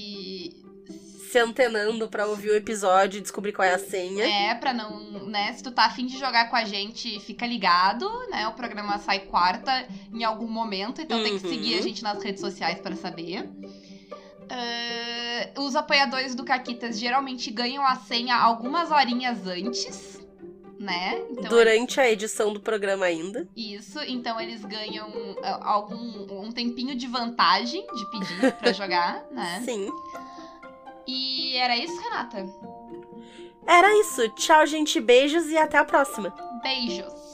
Se antenando pra ouvir o episódio e descobrir qual é a senha. É, pra não. né? Se tu tá afim de jogar com a gente, fica ligado, né? O programa sai quarta em algum momento, então tem que Uhum. seguir a gente nas redes sociais pra saber. Ah, os apoiadores do Caquitas geralmente ganham a senha algumas horinhas antes, né? Então, Durante a edição do programa ainda. Isso, então eles ganham ah, algum um tempinho de vantagem de pedir pra jogar, né? Sim. E era isso, Renata? Era isso. Tchau, gente. Beijos e até a próxima. Beijos!